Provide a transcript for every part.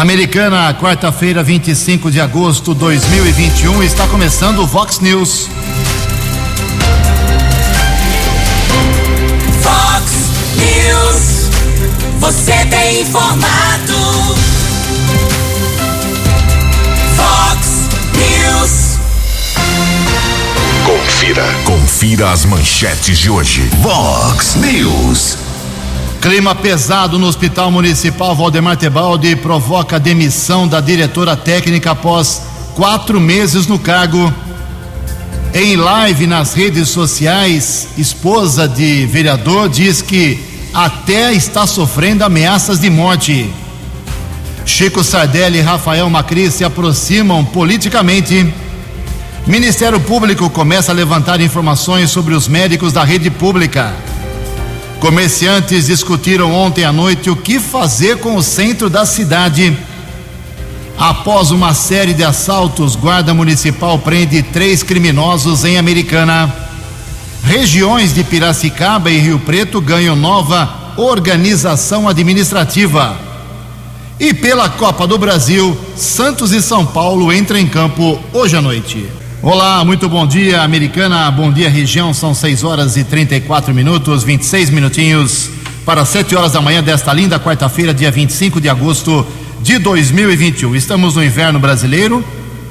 Americana, quarta-feira, 25 de agosto de 2021, está começando o Vox News. Vox News. Você tem informado. Vox News. Confira. Confira as manchetes de hoje. Vox News. Clima pesado no Hospital Municipal Valdemar Tebaldi provoca demissão da diretora técnica após quatro meses no cargo. Em live nas redes sociais, esposa de vereador diz que até está sofrendo ameaças de morte. Chico Sardelli e Rafael Macri se aproximam politicamente. Ministério Público começa a levantar informações sobre os médicos da rede pública. Comerciantes discutiram ontem à noite o que fazer com o centro da cidade. Após uma série de assaltos, Guarda Municipal prende três criminosos em Americana. Regiões de Piracicaba e Rio Preto ganham nova organização administrativa. E pela Copa do Brasil, Santos e São Paulo entram em campo hoje à noite. Olá, muito bom dia, Americana. Bom dia, região. São 6 horas e 34 minutos, 26 minutinhos para 7 horas da manhã desta linda quarta-feira, dia 25 de agosto de 2021. Estamos no inverno brasileiro,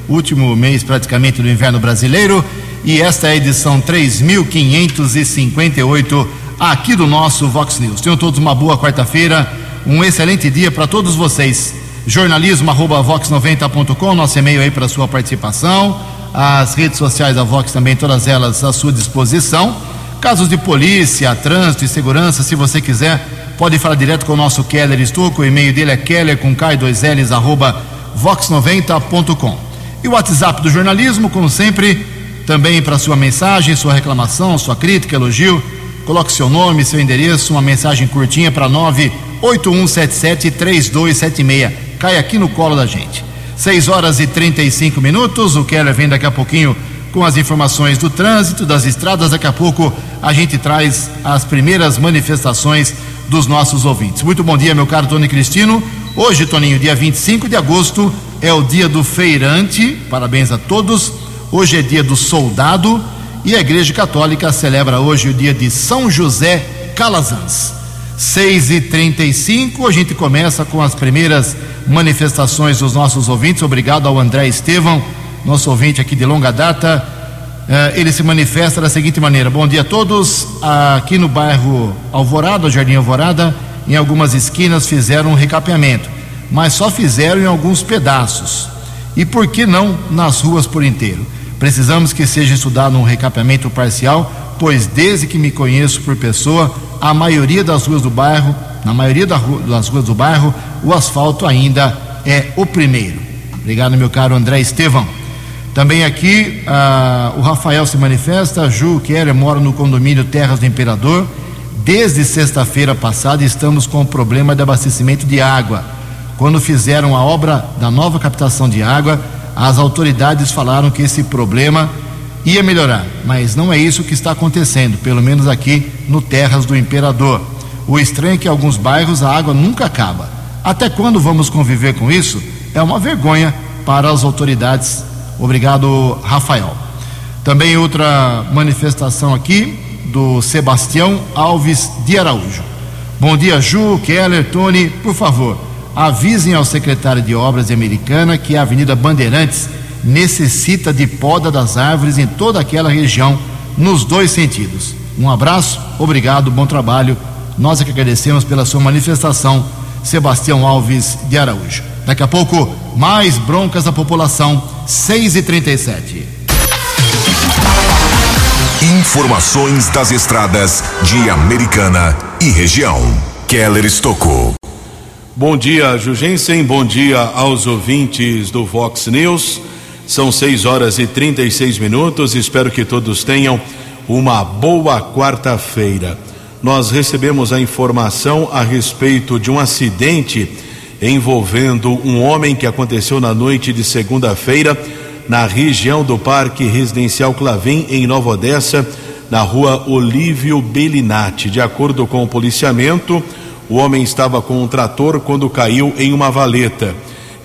último mês praticamente do inverno brasileiro, e esta é a edição 3558 aqui do nosso Vox News. Tenham todos uma boa quarta-feira, um excelente dia para todos vocês. Jornalismo arroba vox90.com, nosso e-mail aí para sua participação as redes sociais da Vox também, todas elas à sua disposição. Casos de polícia, trânsito e segurança, se você quiser, pode falar direto com o nosso Keller Estouco. O e-mail dele é keller com K2Ls, arroba vox90.com. E o WhatsApp do jornalismo, como sempre, também para sua mensagem, sua reclamação, sua crítica, elogio. Coloque seu nome, seu endereço, uma mensagem curtinha para 981773276. Cai aqui no colo da gente. 6 horas e 35 minutos. O Keller vem daqui a pouquinho com as informações do trânsito, das estradas. Daqui a pouco a gente traz as primeiras manifestações dos nossos ouvintes. Muito bom dia, meu caro Tony Cristino. Hoje, Toninho, dia 25 de agosto, é o dia do feirante. Parabéns a todos. Hoje é dia do soldado e a Igreja Católica celebra hoje o dia de São José Calazans. 6 e 35 a gente começa com as primeiras manifestações dos nossos ouvintes. Obrigado ao André Estevão, nosso ouvinte aqui de longa data. Uh, ele se manifesta da seguinte maneira: Bom dia a todos. Aqui no bairro Alvorada, Jardim Alvorada, em algumas esquinas fizeram um recapeamento, mas só fizeram em alguns pedaços. E por que não nas ruas por inteiro? Precisamos que seja estudado um recapeamento parcial, pois desde que me conheço por pessoa, a maioria das ruas do bairro, na maioria das ruas do bairro, o asfalto ainda é o primeiro. Obrigado, meu caro André Estevão. Também aqui ah, o Rafael se manifesta, Ju Keller mora no condomínio Terras do Imperador. Desde sexta-feira passada estamos com o problema de abastecimento de água. Quando fizeram a obra da nova captação de água, as autoridades falaram que esse problema ia melhorar, mas não é isso que está acontecendo, pelo menos aqui no Terras do Imperador. O estranho é que em alguns bairros a água nunca acaba. Até quando vamos conviver com isso? É uma vergonha para as autoridades. Obrigado, Rafael. Também outra manifestação aqui do Sebastião Alves de Araújo. Bom dia, Ju, Keller, Tony, por favor, avisem ao secretário de Obras de Americana que a Avenida Bandeirantes necessita de poda das árvores em toda aquela região, nos dois sentidos. Um abraço, obrigado, bom trabalho. Nós é que agradecemos pela sua manifestação, Sebastião Alves de Araújo. Daqui a pouco, mais broncas da população, 6 e 37 Informações das estradas de Americana e região. Keller Estocou. Bom dia, Jugensen. Bom dia aos ouvintes do Vox News. São 6 horas e 36 minutos. Espero que todos tenham uma boa quarta-feira. Nós recebemos a informação a respeito de um acidente envolvendo um homem que aconteceu na noite de segunda-feira na região do Parque Residencial Clavim, em Nova Odessa, na rua Olívio Bellinati. De acordo com o policiamento, o homem estava com um trator quando caiu em uma valeta.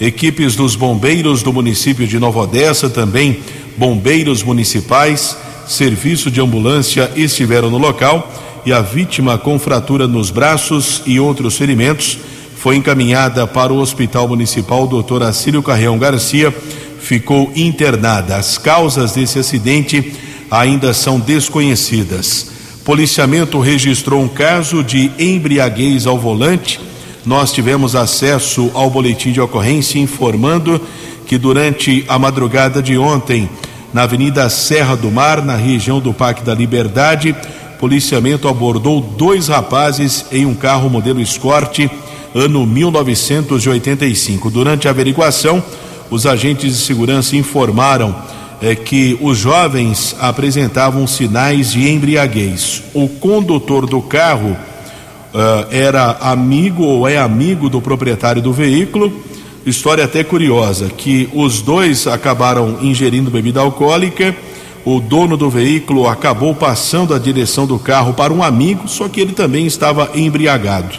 Equipes dos bombeiros do município de Nova Odessa, também bombeiros municipais, serviço de ambulância estiveram no local e a vítima com fratura nos braços e outros ferimentos foi encaminhada para o Hospital Municipal Dr. Acílio Carreão Garcia, ficou internada. As causas desse acidente ainda são desconhecidas. Policiamento registrou um caso de embriaguez ao volante. Nós tivemos acesso ao boletim de ocorrência informando que durante a madrugada de ontem, na Avenida Serra do Mar, na região do Parque da Liberdade, policiamento abordou dois rapazes em um carro modelo Escort, ano 1985. Durante a averiguação, os agentes de segurança informaram é, que os jovens apresentavam sinais de embriaguez. O condutor do carro era amigo ou é amigo do proprietário do veículo. História até curiosa, que os dois acabaram ingerindo bebida alcoólica. O dono do veículo acabou passando a direção do carro para um amigo, só que ele também estava embriagado.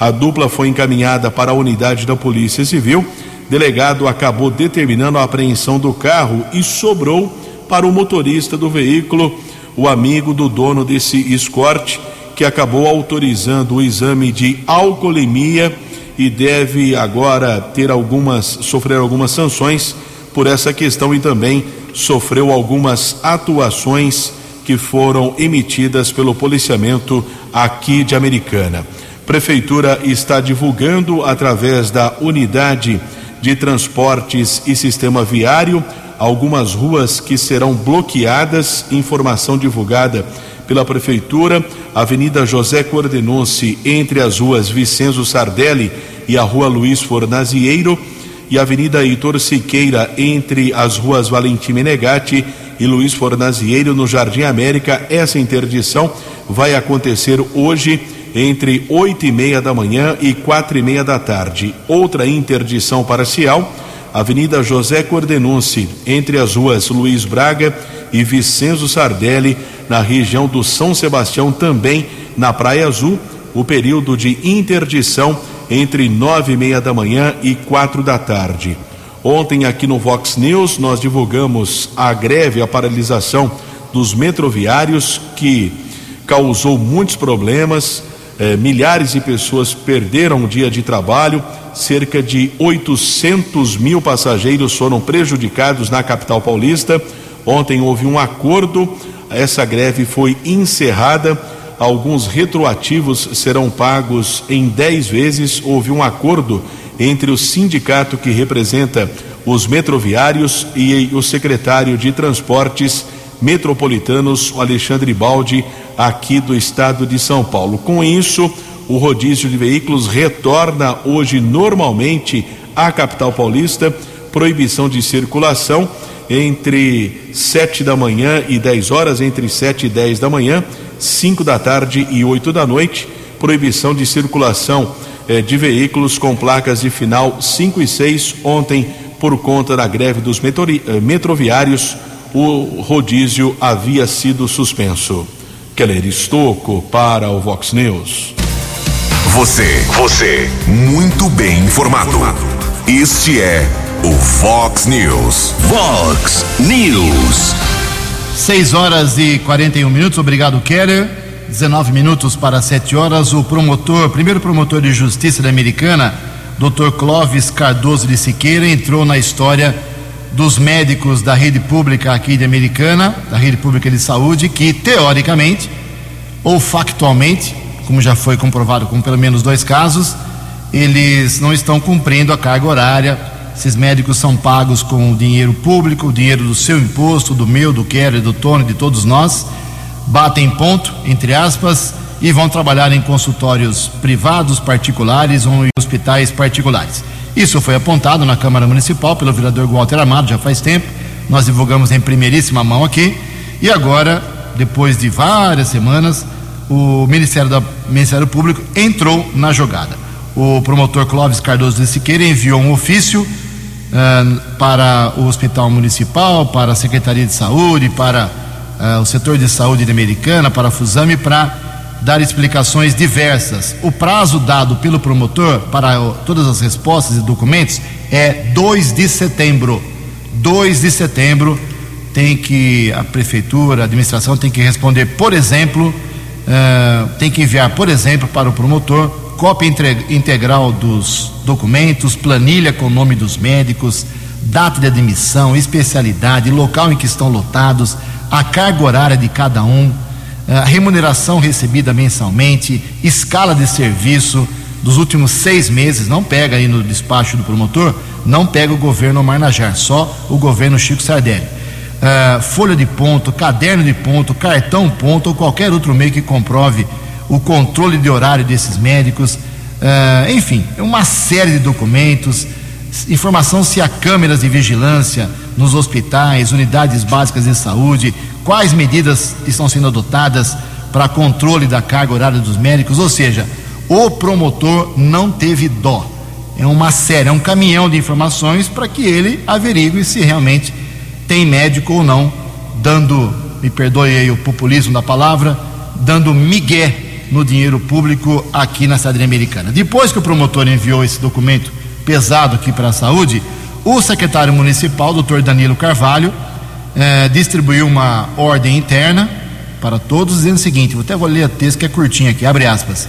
A dupla foi encaminhada para a unidade da Polícia Civil delegado acabou determinando a apreensão do carro e sobrou para o motorista do veículo, o amigo do dono desse escorte, que acabou autorizando o exame de alcoolemia e deve agora ter algumas sofrer algumas sanções por essa questão e também sofreu algumas atuações que foram emitidas pelo policiamento aqui de Americana. Prefeitura está divulgando através da unidade de transportes e sistema viário, algumas ruas que serão bloqueadas, informação divulgada pela Prefeitura, Avenida José Cordenunce, entre as ruas Vicenzo Sardelli e a Rua Luiz Fornazieiro, e Avenida Heitor Siqueira, entre as ruas Valentim Menegatti e Luiz Fornazieiro, no Jardim América. Essa interdição vai acontecer hoje entre oito e meia da manhã e quatro e meia da tarde. Outra interdição parcial, Avenida José Cordenunce, entre as ruas Luiz Braga e Vicenzo Sardelli, na região do São Sebastião, também na Praia Azul, o período de interdição entre nove e meia da manhã e quatro da tarde. Ontem aqui no Vox News nós divulgamos a greve, a paralisação dos metroviários que causou muitos problemas, eh, milhares de pessoas perderam o dia de trabalho, cerca de 800 mil passageiros foram prejudicados na capital paulista. Ontem houve um acordo, essa greve foi encerrada. Alguns retroativos serão pagos em 10 vezes. Houve um acordo entre o sindicato que representa os metroviários e o secretário de Transportes Metropolitanos, Alexandre Baldi, aqui do estado de São Paulo. Com isso, o rodízio de veículos retorna hoje normalmente à capital paulista, proibição de circulação entre 7 da manhã e 10 horas, entre 7 e 10 da manhã, 5 da tarde e 8 da noite, proibição de circulação eh, de veículos com placas de final 5 e 6. Ontem, por conta da greve dos eh, metroviários, o rodízio havia sido suspenso. Keller Estocco para o Vox News. Você, você, muito bem informado. Este é o Vox News. Vox News. 6 horas e 41 minutos, obrigado, Keller. 19 minutos para 7 horas. O promotor, primeiro promotor de justiça da Americana, Dr. Clóvis Cardoso de Siqueira, entrou na história dos médicos da rede pública aqui de Americana, da rede pública de saúde, que teoricamente ou factualmente, como já foi comprovado com pelo menos dois casos, eles não estão cumprindo a carga horária. Esses médicos são pagos com o dinheiro público, o dinheiro do seu imposto, do meu, do Kelly, do Tony, de todos nós. Batem ponto, entre aspas, e vão trabalhar em consultórios privados, particulares ou em hospitais particulares. Isso foi apontado na Câmara Municipal pelo vereador Walter Amado já faz tempo. Nós divulgamos em primeiríssima mão aqui. E agora, depois de várias semanas, o Ministério, da, Ministério Público entrou na jogada. O promotor Clóvis Cardoso de Siqueira enviou um ofício para o Hospital Municipal, para a Secretaria de Saúde, para uh, o setor de saúde de Americana, para a Fusame, para dar explicações diversas. O prazo dado pelo promotor para todas as respostas e documentos é 2 de setembro. 2 de setembro tem que a prefeitura, a administração tem que responder, por exemplo, uh, tem que enviar, por exemplo, para o promotor cópia integral dos documentos, planilha com o nome dos médicos, data de admissão, especialidade, local em que estão lotados, a carga horária de cada um, a remuneração recebida mensalmente, escala de serviço dos últimos seis meses, não pega aí no despacho do promotor, não pega o governo Marnajar, só o governo Chico Sardelli. Uh, folha de ponto, caderno de ponto, cartão ponto ou qualquer outro meio que comprove o controle de horário desses médicos, uh, enfim, uma série de documentos, informação se há câmeras de vigilância nos hospitais, unidades básicas de saúde, quais medidas estão sendo adotadas para controle da carga horária dos médicos, ou seja, o promotor não teve dó. É uma série, é um caminhão de informações para que ele averigue se realmente tem médico ou não, dando, me perdoe aí o populismo da palavra, dando migué no dinheiro público aqui na cidade americana. Depois que o promotor enviou esse documento pesado aqui para a saúde, o secretário municipal, doutor Danilo Carvalho, eh, distribuiu uma ordem interna para todos, dizendo o seguinte: vou até vou ler a texto que é curtinho aqui, abre aspas.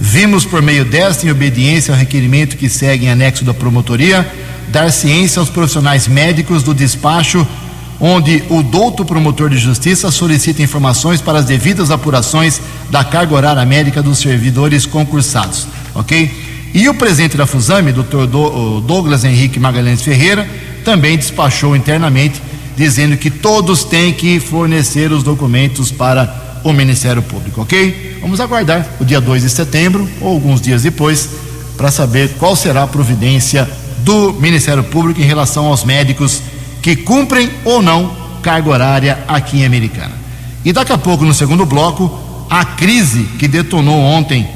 Vimos por meio desta, em obediência ao requerimento que segue em anexo da promotoria, dar ciência aos profissionais médicos do despacho, onde o douto promotor de justiça solicita informações para as devidas apurações da carga horária médica dos servidores concursados, ok? E o presidente da Fusame, doutor Douglas Henrique Magalhães Ferreira, também despachou internamente, dizendo que todos têm que fornecer os documentos para o Ministério Público, ok? Vamos aguardar o dia 2 de setembro ou alguns dias depois para saber qual será a providência do Ministério Público em relação aos médicos que cumprem ou não carga horária aqui em Americana. E daqui a pouco, no segundo bloco, a crise que detonou ontem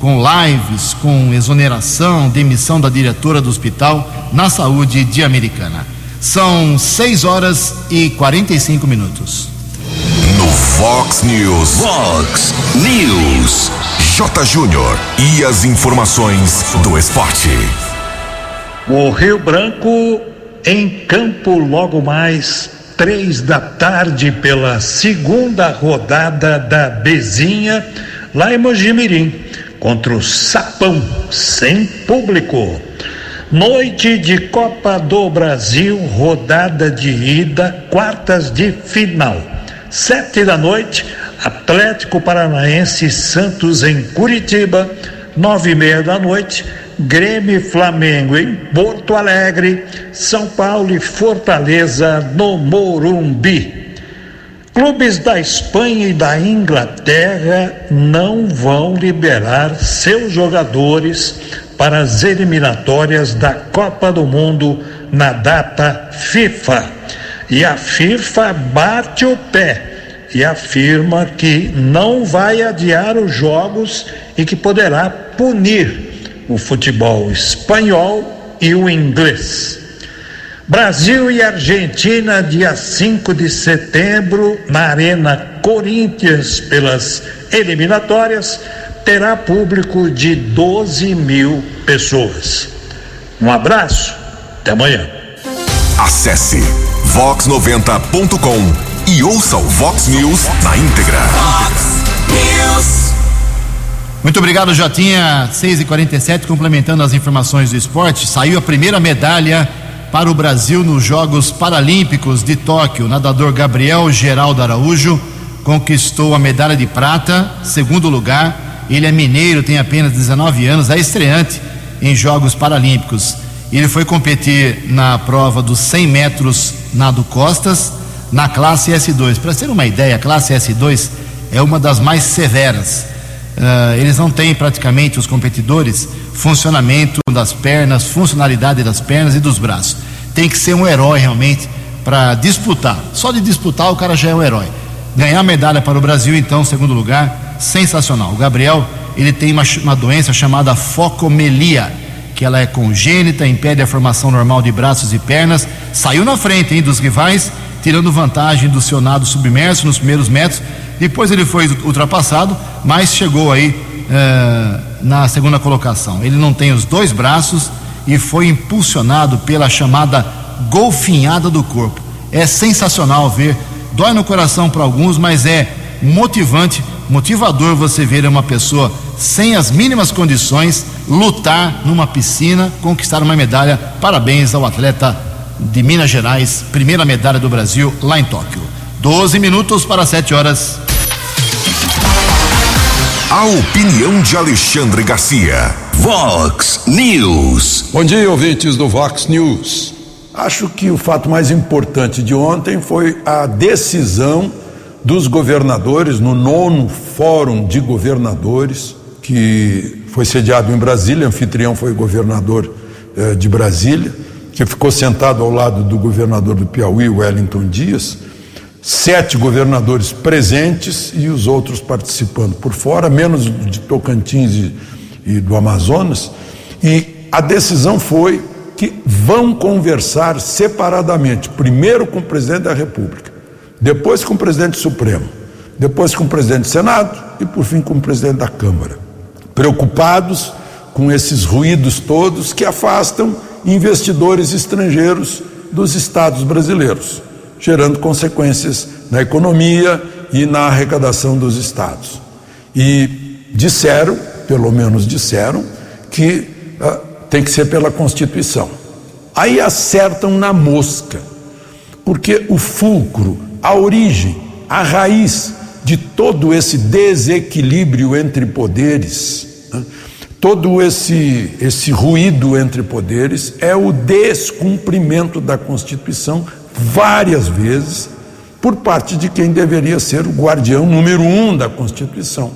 com lives, com exoneração, demissão da diretora do hospital na saúde de Americana. São 6 horas e 45 minutos. No Fox News. Fox News. J. Júnior. E as informações do esporte. O Rio Branco em campo logo mais três da tarde pela segunda rodada da Bezinha lá em Mojimirim contra o Sapão sem público. Noite de Copa do Brasil, rodada de ida, quartas de final. Sete da noite, Atlético Paranaense Santos em Curitiba. Nove e meia da noite, Grêmio e Flamengo em Porto Alegre, São Paulo e Fortaleza no Morumbi. Clubes da Espanha e da Inglaterra não vão liberar seus jogadores para as eliminatórias da Copa do Mundo na data FIFA. E a FIFA bate o pé e afirma que não vai adiar os jogos e que poderá punir o futebol espanhol e o inglês. Brasil e Argentina, dia 5 de setembro, na Arena Corinthians, pelas eliminatórias, terá público de 12 mil pessoas. Um abraço, até amanhã. Acesse vox90.com e ouça o Vox News na íntegra. Fox News. Muito obrigado, Jotinha. 6 e 47 complementando as informações do esporte. Saiu a primeira medalha para o Brasil nos Jogos Paralímpicos de Tóquio. O nadador Gabriel Geraldo Araújo conquistou a medalha de prata, segundo lugar. Ele é mineiro, tem apenas 19 anos, é estreante em Jogos Paralímpicos. Ele foi competir na prova dos 100 metros nado costas na classe S2. Para ter uma ideia, a classe S2 é uma das mais severas Uh, eles não têm praticamente os competidores funcionamento das pernas, funcionalidade das pernas e dos braços. Tem que ser um herói realmente para disputar. Só de disputar o cara já é um herói. Ganhar medalha para o Brasil, então, segundo lugar, sensacional. O Gabriel, ele tem uma, uma doença chamada focomelia, que ela é congênita, impede a formação normal de braços e pernas. Saiu na frente hein, dos rivais, tirando vantagem do seu nado submerso nos primeiros metros depois ele foi ultrapassado, mas chegou aí eh, na segunda colocação. Ele não tem os dois braços e foi impulsionado pela chamada golfinhada do corpo. É sensacional ver, dói no coração para alguns, mas é motivante, motivador você ver uma pessoa sem as mínimas condições lutar numa piscina, conquistar uma medalha. Parabéns ao atleta de Minas Gerais, primeira medalha do Brasil lá em Tóquio. 12 minutos para 7 horas. A opinião de Alexandre Garcia. Vox News. Bom dia, ouvintes do Vox News. Acho que o fato mais importante de ontem foi a decisão dos governadores no nono Fórum de Governadores, que foi sediado em Brasília, anfitrião foi o governador eh, de Brasília, que ficou sentado ao lado do governador do Piauí, Wellington Dias, sete governadores presentes e os outros participando por fora, menos de Tocantins e, e do Amazonas, e a decisão foi que vão conversar separadamente, primeiro com o presidente da República, depois com o presidente Supremo, depois com o presidente do Senado e por fim com o presidente da Câmara. Preocupados com esses ruídos todos que afastam investidores estrangeiros dos estados brasileiros, gerando consequências na economia e na arrecadação dos estados. E disseram, pelo menos disseram, que ah, tem que ser pela Constituição. Aí acertam na mosca, porque o fulcro a origem, a raiz de todo esse desequilíbrio entre poderes, né? Todo esse, esse ruído entre poderes é o descumprimento da Constituição várias vezes por parte de quem deveria ser o guardião número um da Constituição.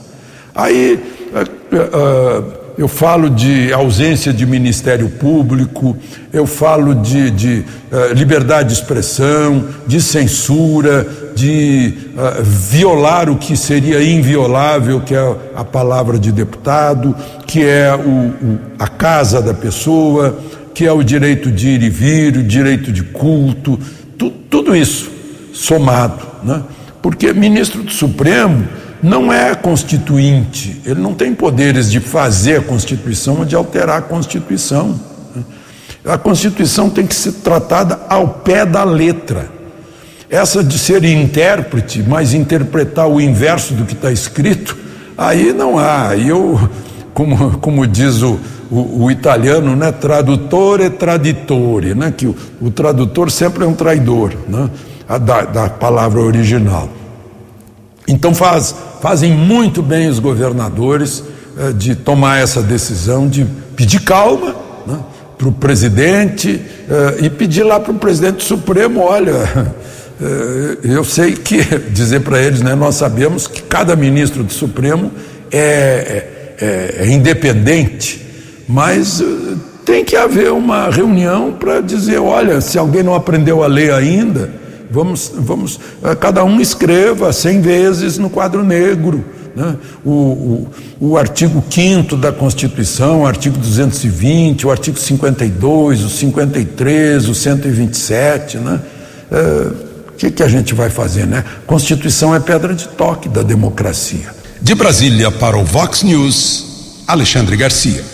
Aí. Uh, uh, eu falo de ausência de Ministério Público, eu falo de, de uh, liberdade de expressão, de censura, de uh, violar o que seria inviolável, que é a palavra de deputado, que é o, o, a casa da pessoa, que é o direito de ir e vir, o direito de culto, tu, tudo isso somado, né? porque ministro do Supremo não é constituinte, ele não tem poderes de fazer a Constituição ou de alterar a Constituição. A Constituição tem que ser tratada ao pé da letra. Essa de ser intérprete, mas interpretar o inverso do que está escrito, aí não há. Eu, como, como diz o, o, o, italiano, né, tradutor e traditore, né, que o, o tradutor sempre é um traidor né, da, da palavra original. Então faz, fazem muito bem os governadores eh, de tomar essa decisão, de pedir calma né, para o presidente eh, e pedir lá para o presidente Supremo, olha, eu sei que, dizer para eles, né, nós sabemos que cada ministro do Supremo é, é, é independente, mas tem que haver uma reunião para dizer, olha, se alguém não aprendeu a ler ainda, Vamos, vamos, eh, cada um escreva cem vezes no quadro negro. Né? O, o, o artigo 5 da Constituição, o artigo 220, o artigo 52, o 53, o 127. Né? É, o que, que a gente vai fazer? Né? Constituição é pedra de toque da democracia. De Brasília para o Vox News, Alexandre Garcia.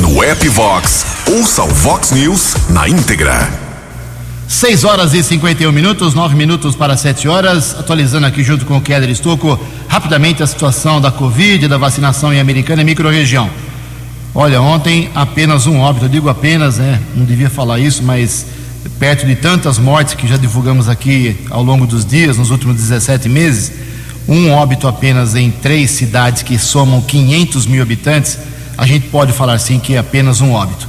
No app Vox, ouça o Vox News na íntegra. 6 horas e 51 minutos, 9 minutos para 7 horas. Atualizando aqui junto com o Keller Estocco rapidamente a situação da Covid, da vacinação em Americana e microrregião. Olha, ontem apenas um óbito, eu digo apenas, né? Não devia falar isso, mas perto de tantas mortes que já divulgamos aqui ao longo dos dias, nos últimos 17 meses, um óbito apenas em três cidades que somam 500 mil habitantes, a gente pode falar sim que é apenas um óbito.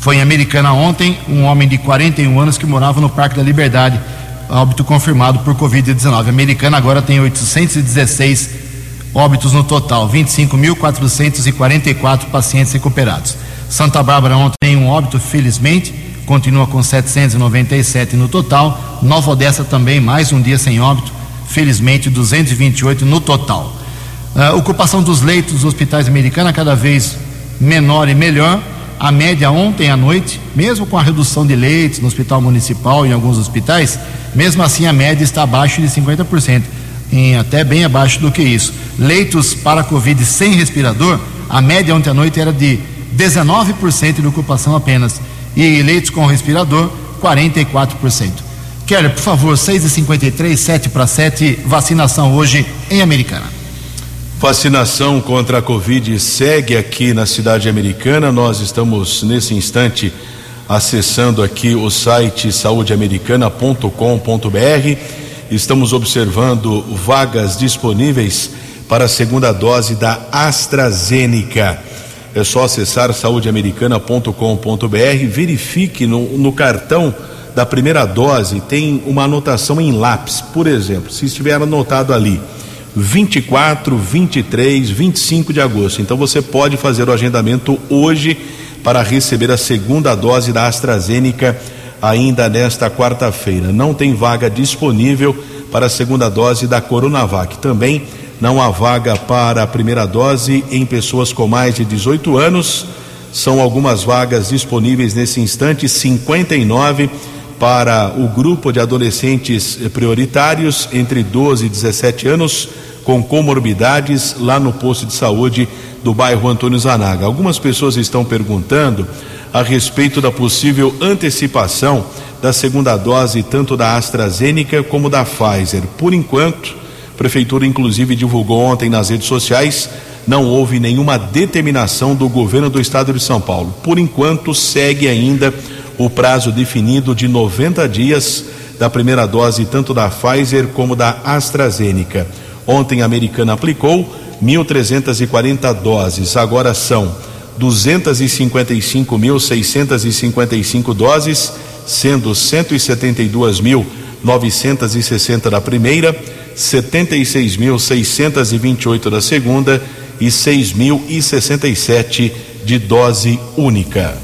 Foi em Americana ontem um homem de 41 anos que morava no Parque da Liberdade, óbito confirmado por Covid-19. Americana agora tem 816 óbitos no total, 25.444 pacientes recuperados. Santa Bárbara ontem um óbito, felizmente, continua com 797 no total. Nova Odessa também, mais um dia sem óbito, felizmente 228 no total. A ocupação dos leitos dos hospitais americanos cada vez menor e melhor a média ontem à noite, mesmo com a redução de leitos no hospital municipal e em alguns hospitais, mesmo assim a média está abaixo de 50%, em até bem abaixo do que isso. Leitos para Covid sem respirador, a média ontem à noite era de 19% de ocupação apenas. E leitos com respirador, 44%. Keller, por favor, 6h53, 7 para 7, vacinação hoje em Americana. Vacinação contra a Covid segue aqui na cidade americana. Nós estamos nesse instante acessando aqui o site saudeamericana.com.br. Estamos observando vagas disponíveis para a segunda dose da AstraZeneca. É só acessar saudeamericana.com.br, verifique no, no cartão da primeira dose, tem uma anotação em lápis. Por exemplo, se estiver anotado ali 24, 23, 25 de agosto. Então você pode fazer o agendamento hoje para receber a segunda dose da AstraZeneca ainda nesta quarta-feira. Não tem vaga disponível para a segunda dose da Coronavac. Também não há vaga para a primeira dose em pessoas com mais de 18 anos. São algumas vagas disponíveis nesse instante, 59 para o grupo de adolescentes prioritários entre 12 e 17 anos com comorbidades lá no posto de saúde do bairro Antônio Zanaga. Algumas pessoas estão perguntando a respeito da possível antecipação da segunda dose tanto da AstraZeneca como da Pfizer. Por enquanto, prefeitura inclusive divulgou ontem nas redes sociais, não houve nenhuma determinação do governo do estado de São Paulo. Por enquanto, segue ainda o prazo definido de 90 dias da primeira dose tanto da Pfizer como da AstraZeneca. Ontem a americana aplicou 1.340 doses, agora são 255.655 doses, sendo 172.960 da primeira, 76.628 da segunda e 6.067 de dose única.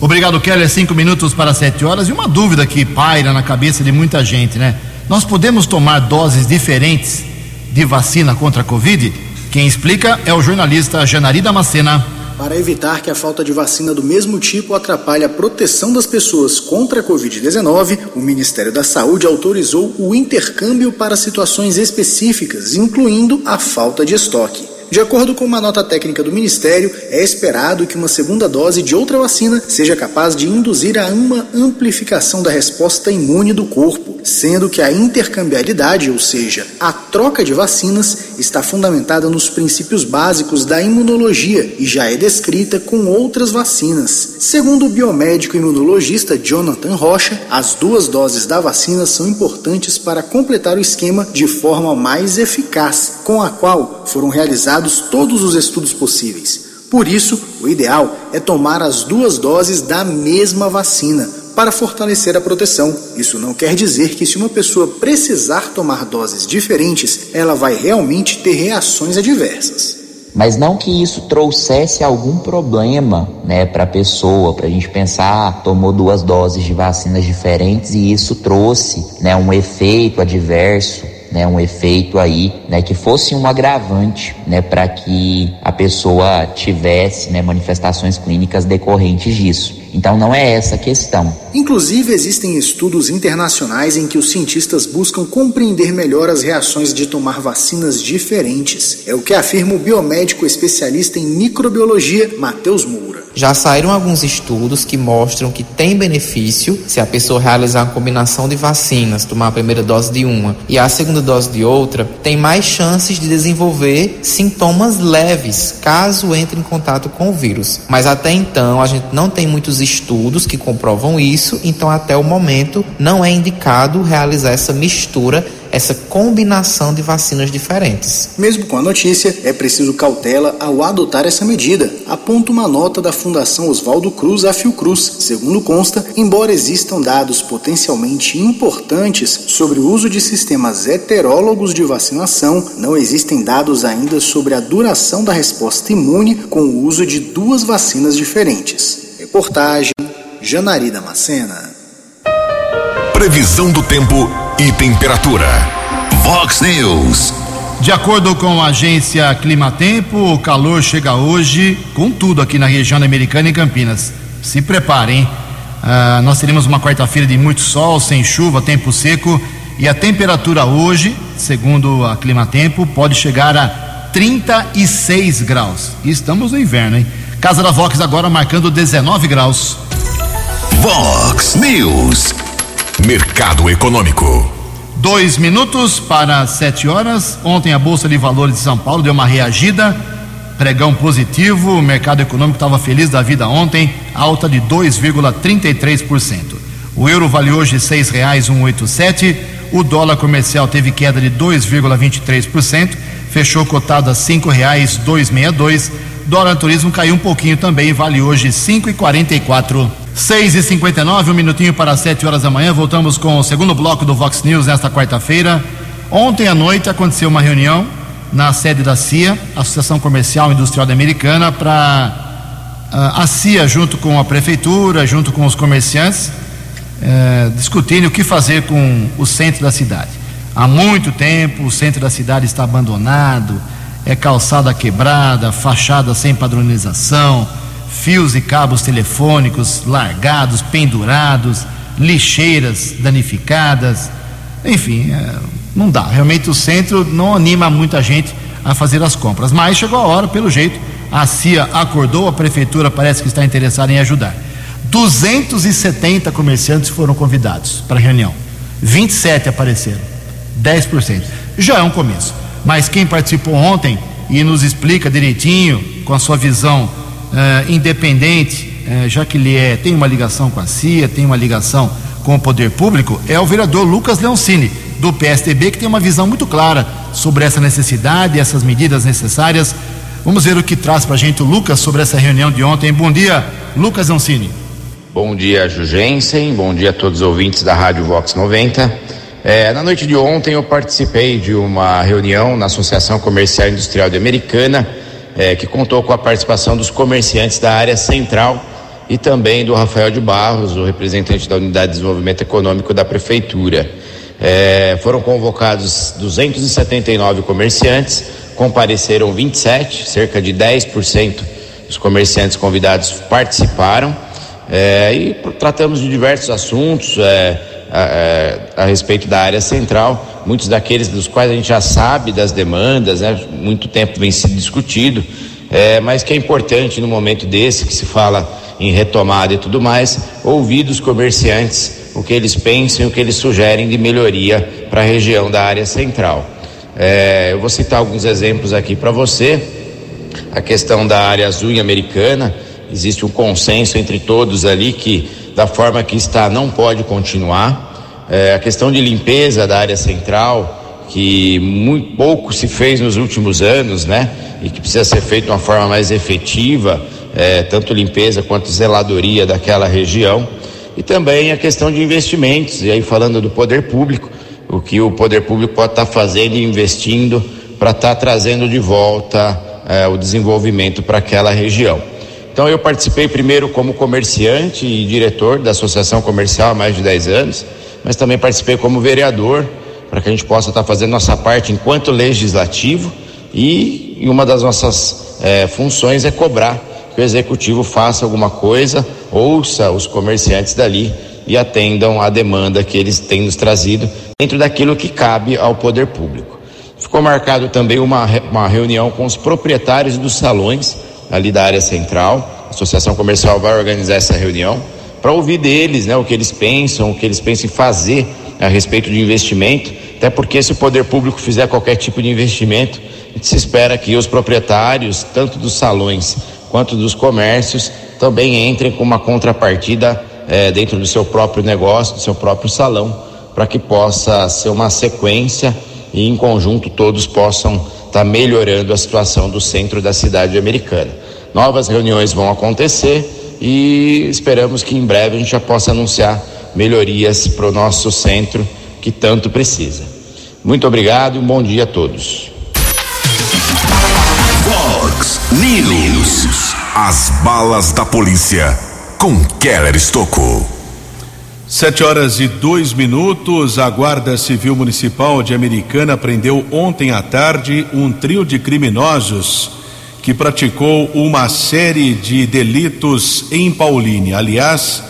Obrigado, Keller. Cinco minutos para sete horas. E uma dúvida que paira na cabeça de muita gente, né? Nós podemos tomar doses diferentes de vacina contra a Covid? Quem explica é o jornalista Janari Damascena. Para evitar que a falta de vacina do mesmo tipo atrapalhe a proteção das pessoas contra a Covid-19, o Ministério da Saúde autorizou o intercâmbio para situações específicas, incluindo a falta de estoque. De acordo com uma nota técnica do Ministério, é esperado que uma segunda dose de outra vacina seja capaz de induzir a uma amplificação da resposta imune do corpo, sendo que a intercambiabilidade, ou seja, a troca de vacinas, está fundamentada nos princípios básicos da imunologia e já é descrita com outras vacinas. Segundo o biomédico imunologista Jonathan Rocha, as duas doses da vacina são importantes para completar o esquema de forma mais eficaz, com a qual foram todos os estudos possíveis. Por isso, o ideal é tomar as duas doses da mesma vacina para fortalecer a proteção. Isso não quer dizer que, se uma pessoa precisar tomar doses diferentes, ela vai realmente ter reações adversas. Mas não que isso trouxesse algum problema né, para a pessoa, para a gente pensar, ah, tomou duas doses de vacinas diferentes e isso trouxe né, um efeito adverso né, um efeito aí, né, que fosse um agravante, né, para que a pessoa tivesse, né, manifestações clínicas decorrentes disso. Então não é essa a questão. Inclusive existem estudos internacionais em que os cientistas buscam compreender melhor as reações de tomar vacinas diferentes. É o que afirma o biomédico especialista em microbiologia Matheus Moura. Já saíram alguns estudos que mostram que tem benefício se a pessoa realizar uma combinação de vacinas, tomar a primeira dose de uma e a segunda dose de outra, tem mais chances de desenvolver sintomas leves caso entre em contato com o vírus. Mas até então a gente não tem muitos estudos que comprovam isso, então até o momento não é indicado realizar essa mistura essa combinação de vacinas diferentes. Mesmo com a notícia, é preciso cautela ao adotar essa medida, aponta uma nota da Fundação Oswaldo Cruz a Fiocruz. Segundo consta, embora existam dados potencialmente importantes sobre o uso de sistemas heterólogos de vacinação, não existem dados ainda sobre a duração da resposta imune com o uso de duas vacinas diferentes. Reportagem Janari Damascena. Previsão do tempo e temperatura. Vox News. De acordo com a agência Climatempo, o calor chega hoje com tudo aqui na região americana e Campinas. Se preparem. Ah, nós teremos uma quarta-feira de muito sol, sem chuva, tempo seco e a temperatura hoje, segundo a Climatempo, pode chegar a 36 graus. Estamos no inverno, hein? Casa da Vox agora marcando 19 graus. Vox News. Mercado Econômico. Dois minutos para sete horas. Ontem a Bolsa de Valores de São Paulo deu uma reagida. Pregão positivo. O mercado econômico estava feliz da vida ontem. Alta de 2,33%. O euro vale hoje R$ 6,187. O dólar comercial teve queda de 2,23%. Fechou cotado a R$ 5,262. Dólar turismo caiu um pouquinho também. Vale hoje R$ 5,44. 6 e 59 um minutinho para 7 horas da manhã. Voltamos com o segundo bloco do Vox News nesta quarta-feira. Ontem à noite aconteceu uma reunião na sede da CIA, Associação Comercial e Industrial da Americana, para uh, a CIA, junto com a prefeitura, junto com os comerciantes, uh, discutirem o que fazer com o centro da cidade. Há muito tempo o centro da cidade está abandonado, é calçada quebrada, fachada sem padronização fios e cabos telefônicos largados, pendurados, lixeiras danificadas, enfim, é, não dá. Realmente o centro não anima muita gente a fazer as compras. Mas chegou a hora, pelo jeito, a CIA acordou, a prefeitura parece que está interessada em ajudar. 270 comerciantes foram convidados para a reunião. 27 apareceram. 10%. Já é um começo. Mas quem participou ontem e nos explica direitinho, com a sua visão uh, independente, uh, já que ele é, tem uma ligação com a CIA, tem uma ligação com o poder público, é o vereador Lucas Leoncini, do PSDB, que tem uma visão muito clara sobre essa necessidade, essas medidas necessárias. Vamos ver o que traz para a gente o Lucas sobre essa reunião de ontem. Bom dia, Lucas Leoncini. Bom dia, Jugensen. Bom dia a todos os ouvintes da Rádio Vox 90. É, na noite de ontem eu participei de uma reunião na Associação Comercial e Industrial de Americana é, que contou com a participação dos comerciantes da área central e também do Rafael de Barros, o representante da Unidade de Desenvolvimento Econômico da Prefeitura. É, foram convocados 279 comerciantes, compareceram 27, cerca de 10% dos comerciantes convidados participaram. É, e tratamos de diversos assuntos é, a, é, a, respeito da área central muitos daqueles dos quais a gente já sabe das demandas, né? muito tempo vem sido discutido, é, mas que é importante no momento desse, que se fala em retomada e tudo mais, ouvir dos comerciantes o que eles pensam e o que eles sugerem de melhoria para a região da área central. É, eu vou citar alguns exemplos aqui para você. A questão da área azul e americana, existe um consenso entre todos ali que, da forma que está, não pode continuar. É, a questão de limpeza da área central, que muito pouco se fez nos últimos anos, né? E que precisa ser feito de uma forma mais efetiva, é, tanto limpeza quanto zeladoria daquela região. E também a questão de investimentos, e aí falando do poder público, o que o poder público pode estar tá fazendo e investindo para estar tá trazendo de volta é, o desenvolvimento para aquela região. Então eu participei primeiro como comerciante e diretor da Associação Comercial há mais de 10 anos mas também participei como vereador, para que a gente possa estar fazendo nossa parte enquanto legislativo e, uma das nossas é, funções é cobrar que o executivo faça alguma coisa, ouça os comerciantes dali e atendam a demanda que eles têm nos trazido dentro daquilo que cabe ao poder público. Ficou marcado também uma, uma reunião com os proprietários dos salões ali da área central. A Associação Comercial vai organizar essa reunião para ouvir deles, né, o que eles pensam, o que eles pensam em fazer a respeito de investimento, até porque se o poder público fizer qualquer tipo de investimento, a gente se espera que os proprietários, tanto dos salões quanto dos comércios, também entrem com uma contrapartida eh, dentro do seu próprio negócio, do seu próprio salão, para que possa ser uma sequência e em conjunto todos possam estar tá melhorando a situação do centro da cidade americana. Novas reuniões vão acontecer e esperamos que em breve a gente já possa anunciar melhorias para o nosso centro que tanto precisa. Muito obrigado e um bom dia a todos. Fox News. As balas da polícia com Keller Estocou. Sete horas e dois minutos. A Guarda Civil Municipal de Americana prendeu ontem à tarde um trio de criminosos que praticou uma série de delitos em Paulínia. Aliás,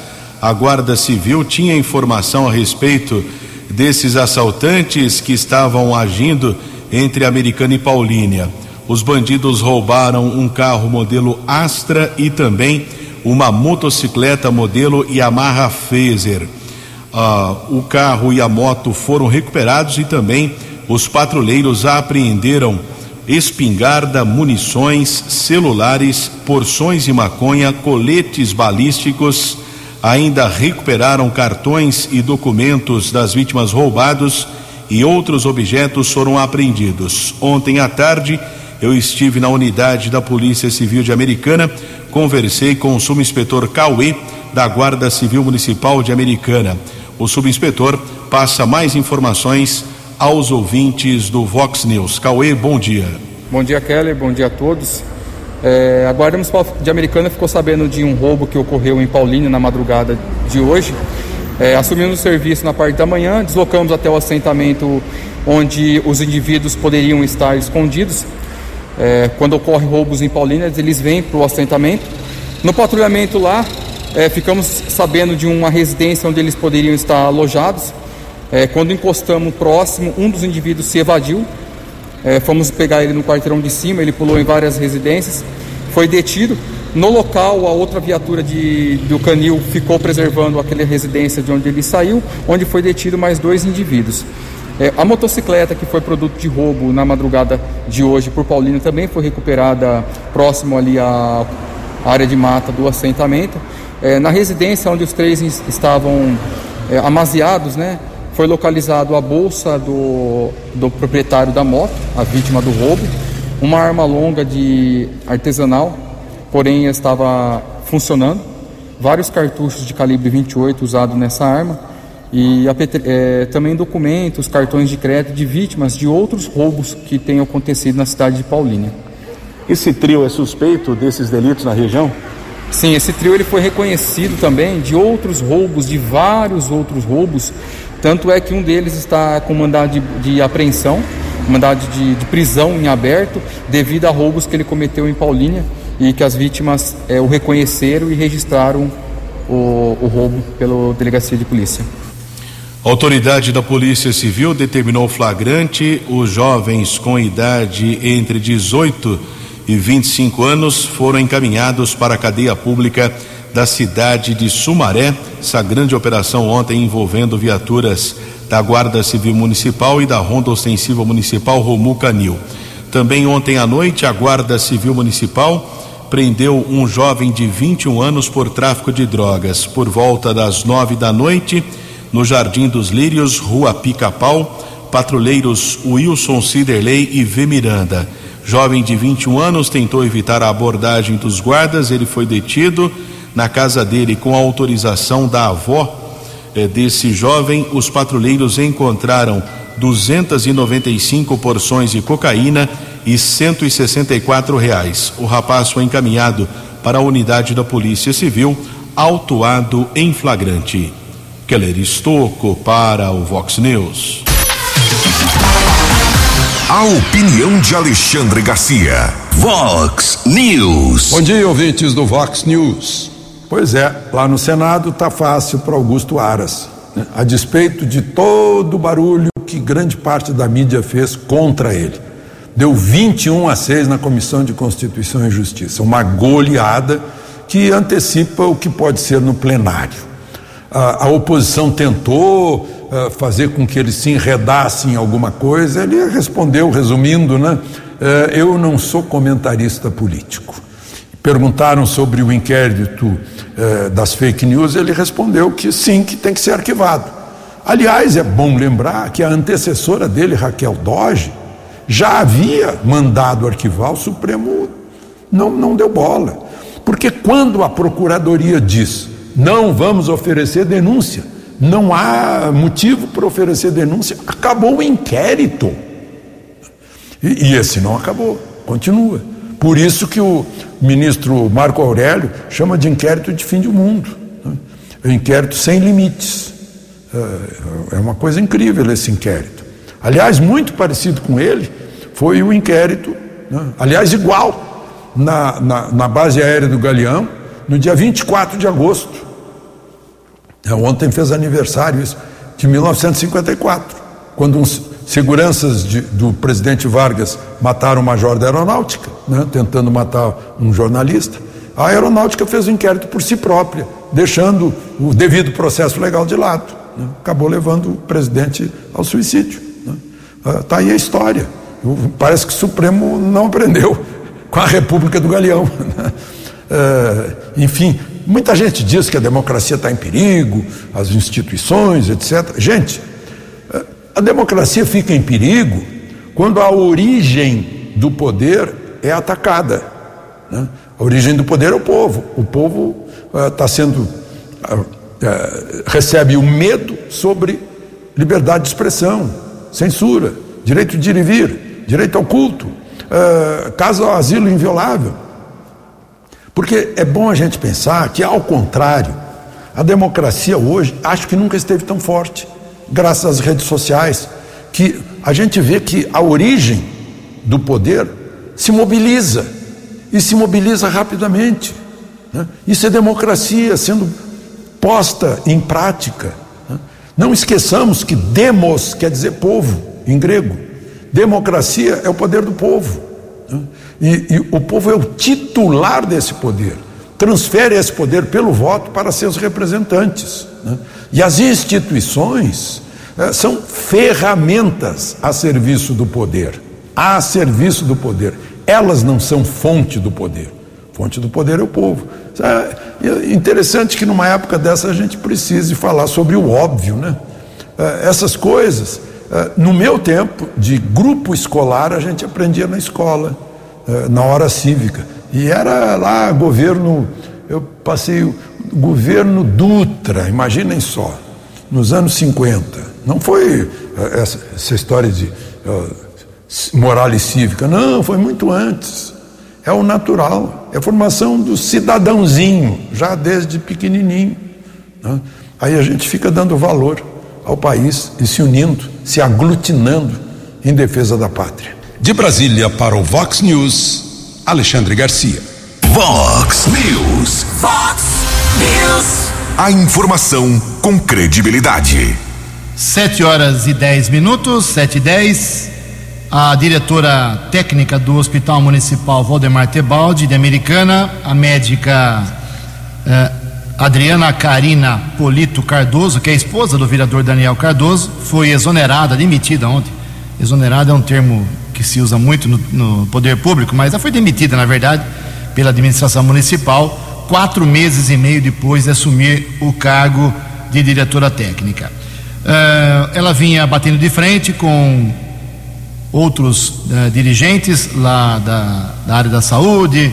a Guarda Civil tinha informação a respeito desses assaltantes que estavam agindo entre Americana e Paulínia. Os bandidos roubaram um carro modelo Astra e também uma motocicleta modelo Yamaha Phaser. Ah, o carro e a moto foram recuperados e também os patrulheiros apreenderam espingarda, munições, celulares, porções de maconha, coletes balísticos. Ainda recuperaram cartões e documentos das vítimas roubados e outros objetos foram apreendidos. Ontem à tarde, eu estive na unidade da Polícia Civil de Americana, conversei com o subinspetor Cauê, da Guarda Civil Municipal de Americana. O subinspetor passa mais informações aos ouvintes do Vox News. Cauê, bom dia. Bom dia, Keller, bom dia a todos. É, a Guarda Municipal de Americana ficou sabendo de um roubo que ocorreu em Paulínia na madrugada de hoje. É, assumimos o serviço na parte da manhã, deslocamos até o assentamento onde os indivíduos poderiam estar escondidos. É, quando ocorre roubos em Paulínia, eles vêm para o assentamento. No patrulhamento lá, é, ficamos sabendo de uma residência onde eles poderiam estar alojados. É, quando encostamos próximo, um dos indivíduos se evadiu. É, fomos pegar ele no quarteirão de cima, ele pulou em várias residências, foi detido. No local, a outra viatura de, do canil ficou preservando aquela residência de onde ele saiu, onde foi detido mais dois indivíduos. É, a motocicleta que foi produto de roubo na madrugada de hoje por Paulino também foi recuperada próximo ali à área de mata do assentamento. É, na residência onde os três estavam é, amaziados, né, foi localizado a bolsa do, do proprietário da moto, a vítima do roubo, uma arma longa de artesanal, porém estava funcionando, vários cartuchos de calibre 28 usados nessa arma e é, também documentos, cartões de crédito de vítimas de outros roubos que tenham acontecido na cidade de Paulínia. Esse trio é suspeito desses delitos na região? Sim, esse trio ele foi reconhecido também de outros roubos, de vários outros roubos tanto é que um deles está com mandado de, de apreensão, mandado de, de, prisão em aberto, devido a roubos que ele cometeu em Paulínia e que as vítimas é, o reconheceram e registraram o, o roubo pela delegacia de polícia. Autoridade da Polícia Civil determinou flagrante. Os jovens com idade entre 18 e 25 anos foram encaminhados para a cadeia pública da cidade de Sumaré. Essa grande operação ontem envolvendo viaturas da Guarda Civil Municipal e da Ronda Ostensiva Municipal Romu Canil. Também ontem à noite, a Guarda Civil Municipal prendeu um jovem de 21 anos por tráfico de drogas. Por volta das nove da noite, no Jardim dos Lírios, Rua Pica-Pau, patrulheiros Wilson Ciderley e V. Miranda. Jovem de 21 anos tentou evitar a abordagem dos guardas, ele foi detido na casa dele com autorização da avó eh, desse jovem, os patrulheiros encontraram 295 porções de cocaína e 164 reais. O rapaz foi encaminhado para a unidade da Polícia Civil, autuado em flagrante. Keller Estocco para o Vox News. A opinião de Alexandre Garcia. Vox News. Bom dia, ouvintes do Vox News. Pois é, lá no Senado está fácil para Augusto Aras, né? a despeito de todo o barulho que grande parte da mídia fez contra ele. Deu 21 a 6 na Comissão de Constituição e Justiça, uma goleada que antecipa o que pode ser no plenário. A, a oposição tentou uh, fazer com que ele se enredasse em alguma coisa, ele respondeu, resumindo, né? Uh, eu não sou comentarista político. Perguntaram sobre o inquérito eh, das fake news, ele respondeu que sim, que tem que ser arquivado. Aliás, é bom lembrar que a antecessora dele, Raquel Doge, já havia mandado arquivar, o Supremo não, não deu bola. Porque quando a Procuradoria diz não vamos oferecer denúncia, não há motivo para oferecer denúncia, acabou o inquérito. E, e esse não acabou, continua. Por isso que o ministro Marco Aurélio chama de inquérito de fim do mundo. Né? Inquérito sem limites. É, é uma coisa incrível esse inquérito. Aliás, muito parecido com ele foi o inquérito, né? aliás, igual, na, na, na, base aérea do Galeão, no dia 24 de agosto. É, ontem fez aniversário isso, de 1954, quando um seguranças de, do presidente Vargas mataram o major da aeronáutica, né, tentando matar um jornalista. A aeronáutica fez o um inquérito por si própria, deixando o devido processo legal de lado. Né, acabou levando o presidente ao suicídio. Está né. ah, aí a história. Parece que o Supremo não aprendeu com a República do Galeão. Né. Ah, enfim, muita gente diz que a democracia está em perigo, as instituições, etc. Gente, a democracia fica em perigo quando a origem do poder é atacada. Né? A origem do poder é o povo. O povo está uh, sendo. Uh, uh, recebe o medo sobre liberdade de expressão, censura, direito de ir e vir, direito ao culto, caso ao asilo inviolável. Porque é bom a gente pensar que, ao contrário, a democracia hoje acho que nunca esteve tão forte graças às redes sociais, que a gente vê que a origem do poder se mobiliza e se mobiliza rapidamente. Né? Isso é democracia sendo posta em prática. Né? Não esqueçamos que demos quer dizer povo em grego. Democracia é o poder do povo. Né? E, e o povo é o titular desse poder. Transfere esse poder pelo voto para seus representantes. Né? E as instituições eh, são ferramentas a serviço do poder, a serviço do poder. Elas não são fonte do poder. Fonte do poder é o povo. É interessante que numa época dessa a gente precise falar sobre o óbvio, né? Eh, essas coisas, eh, no meu tempo de grupo escolar, a gente aprendia na escola, na hora cívica. E era lá governo, eu passei governo Dutra, imaginem só, nos anos 50. Não foi eh, essa, essa história de uh, moral e cívica, não, foi muito antes. É o natural, é a formação do cidadãozinho, já desde pequenininho. Né? Aí a gente fica dando valor ao país e se unindo, se aglutinando em defesa da pátria. De Brasília para o Vox News, Alexandre Garcia. Vox News. Vox News. A informação com credibilidade. Sete horas e dez minutos, sete e dez. A diretora técnica do Hospital Municipal Valdemar Tebaldi, de Americana, a médica eh, Adriana Carina Polito Cardoso, que é esposa do vereador Daniel Cardoso, foi exonerada, demitida ontem. Exonerada é um termo que se usa muito no, no poder público, mas ela foi demitida, na verdade, pela administração municipal quatro meses e meio depois de assumir o cargo de diretora técnica. Uh, ela vinha batendo de frente com outros uh, dirigentes lá da, da, área da saúde,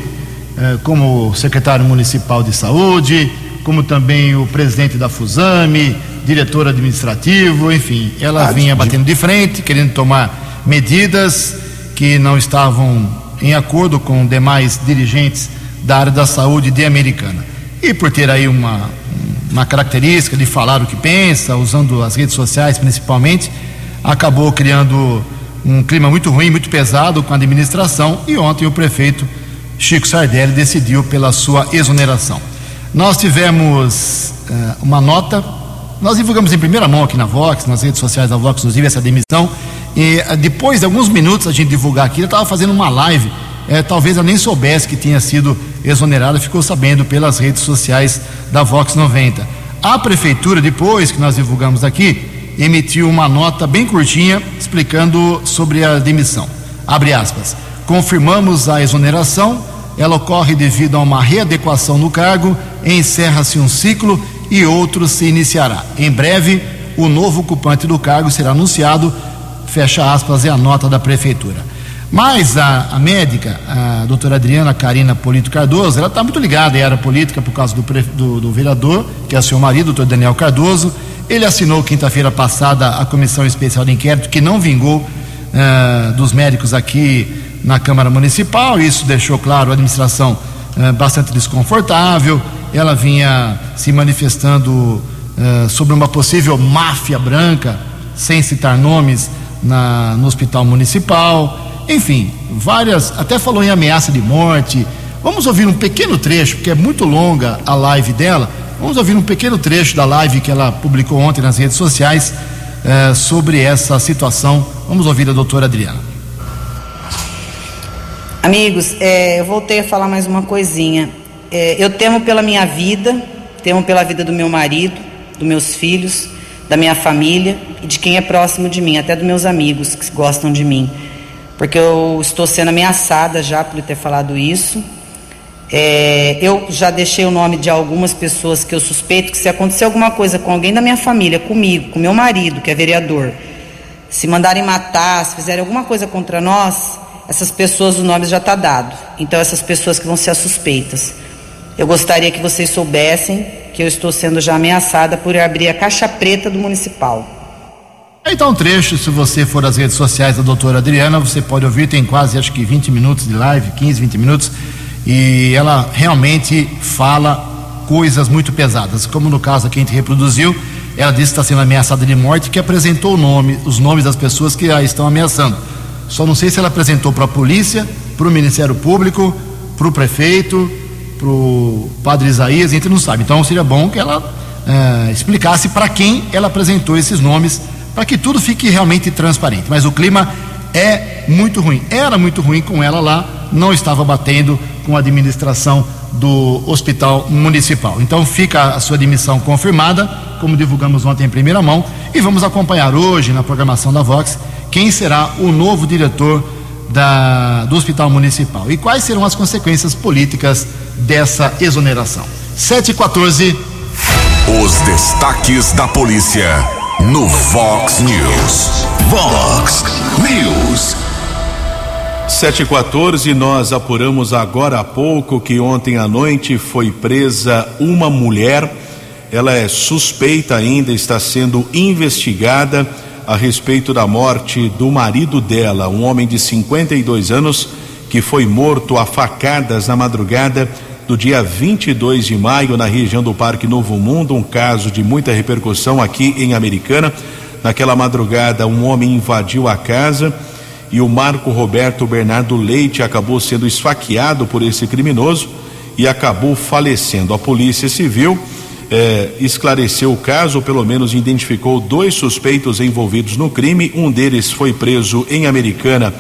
uh, como o secretário municipal de saúde, como também o presidente da Fusame, diretor administrativo, enfim, ela ah, vinha batendo de frente, querendo tomar medidas que não estavam em acordo com demais dirigentes da área da saúde de Americana. E por ter aí uma, uma característica de falar o que pensa, usando as redes sociais principalmente, acabou criando um clima muito ruim, muito pesado com a administração e ontem o prefeito Chico Sardelli decidiu pela sua exoneração. Nós tivemos uh, uma nota, nós divulgamos em primeira mão aqui na Vox, nas redes sociais da Vox, inclusive essa demissão, e uh, depois de alguns minutos a gente divulgar aqui, eu estava fazendo uma live é, talvez eu nem soubesse que tinha sido exonerada, ficou sabendo pelas redes sociais da Vox 90. A prefeitura, depois que nós divulgamos aqui, emitiu uma nota bem curtinha explicando sobre a demissão. Abre aspas. Confirmamos a exoneração, ela ocorre devido a uma readequação no cargo, encerra-se um ciclo e outro se iniciará. Em breve, o novo ocupante do cargo será anunciado. Fecha aspas, é a nota da prefeitura. Mas a, a médica, a doutora Adriana Carina Polito Cardoso, ela está muito ligada à área política por causa do, do, do vereador, que é seu marido, doutor Daniel Cardoso. Ele assinou quinta-feira passada a comissão especial de inquérito, que não vingou uh, dos médicos aqui na Câmara Municipal. Isso deixou claro a administração uh, bastante desconfortável. Ela vinha se manifestando uh, sobre uma possível máfia branca, sem citar nomes, na, no hospital municipal. Enfim, várias, até falou em ameaça de morte. Vamos ouvir um pequeno trecho, porque é muito longa a live dela. Vamos ouvir um pequeno trecho da live que ela publicou ontem nas redes sociais, eh, sobre essa situação. Vamos ouvir a doutora Adriana. Amigos, é, eu voltei a falar mais uma coisinha. É, eu temo pela minha vida, temo pela vida do meu marido, dos meus filhos, da minha família e de quem é próximo de mim, até dos meus amigos que gostam de mim. Porque eu estou sendo ameaçada já por ter falado isso. É, eu já deixei o nome de algumas pessoas que eu suspeito que se acontecer alguma coisa com alguém da minha família, comigo, com meu marido, que é vereador, se mandarem matar, se fizerem alguma coisa contra nós, essas pessoas, o nome já está dado. Então, essas pessoas que vão ser as suspeitas. Eu gostaria que vocês soubessem que eu estou sendo já ameaçada por abrir a caixa preta do municipal. Então, um trecho, se você for às redes sociais da doutora Adriana, você pode ouvir, tem quase acho que 20 minutos de live, 15, 20 minutos, e ela realmente fala coisas muito pesadas, como no caso que a gente reproduziu, ela disse que está sendo ameaçada de morte, que apresentou o nome, os nomes das pessoas que a estão ameaçando. Só não sei se ela apresentou para a polícia, para o Ministério Público, para o prefeito, para o padre Isaías, a gente não sabe. Então seria bom que ela eh, explicasse para quem ela apresentou esses nomes, para que tudo fique realmente transparente. Mas o clima é muito ruim. Era muito ruim com ela lá, não estava batendo com a administração do hospital municipal. Então fica a sua demissão confirmada, como divulgamos ontem em primeira mão, e vamos acompanhar hoje na programação da Vox quem será o novo diretor da, do hospital municipal e quais serão as consequências políticas dessa exoneração. 7 e 14. Os destaques da polícia no Vox News. Vox News. 714, nós apuramos agora há pouco que ontem à noite foi presa uma mulher. Ela é suspeita ainda, está sendo investigada a respeito da morte do marido dela, um homem de 52 anos que foi morto a facadas na madrugada do dia 22 de maio na região do Parque Novo Mundo, um caso de muita repercussão aqui em Americana. Naquela madrugada, um homem invadiu a casa e o Marco Roberto Bernardo Leite acabou sendo esfaqueado por esse criminoso e acabou falecendo. A Polícia Civil eh, esclareceu o caso, ou pelo menos identificou dois suspeitos envolvidos no crime. Um deles foi preso em Americana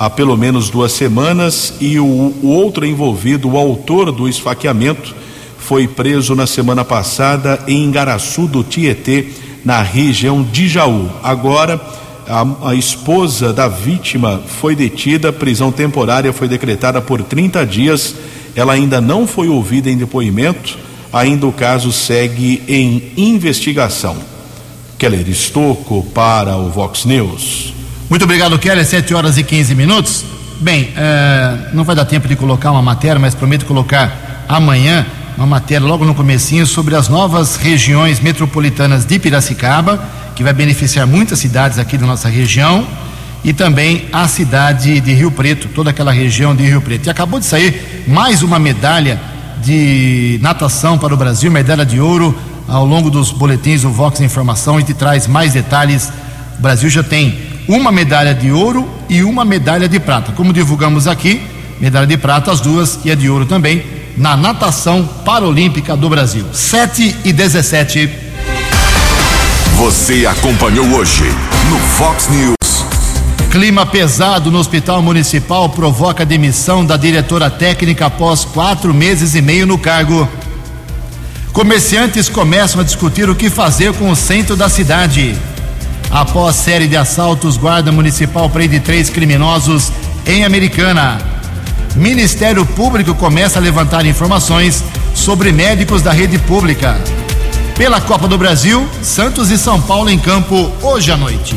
há pelo menos duas semanas e o, o outro envolvido, o autor do esfaqueamento, foi preso na semana passada em Ingaraçu do Tietê, na região de Jaú. Agora, a, a, esposa da vítima foi detida, prisão temporária foi decretada por 30 dias. Ela ainda não foi ouvida em depoimento, ainda o caso segue em investigação. Keller Estocco para o Vox News. Muito obrigado, Keller. 7 horas e 15 minutos. Bem, é, não vai dar tempo de colocar uma matéria, mas prometo colocar amanhã uma matéria logo no comecinho sobre as novas regiões metropolitanas de Piracicaba, que vai beneficiar muitas cidades aqui da nossa região, e também a cidade de Rio Preto, toda aquela região de Rio Preto. E acabou de sair mais uma medalha de natação para o Brasil, medalha de ouro. Ao longo dos boletins do Vox Informação, a gente traz mais detalhes. O Brasil já tem uma medalha de ouro e uma medalha de prata. Como divulgamos aqui, medalha de prata, as duas, e a de ouro também, na natação paralímpica do Brasil. 7 e 17. Você acompanhou hoje no Fox News. Clima pesado no Hospital Municipal provoca demissão da diretora técnica após quatro meses e meio no cargo. Comerciantes começam a discutir o que fazer com o centro da cidade. Após série de assaltos, Guarda Municipal prende três criminosos em Americana. Ministério Público começa a levantar informações sobre médicos da rede pública. Pela Copa do Brasil, Santos e São Paulo em campo hoje à noite.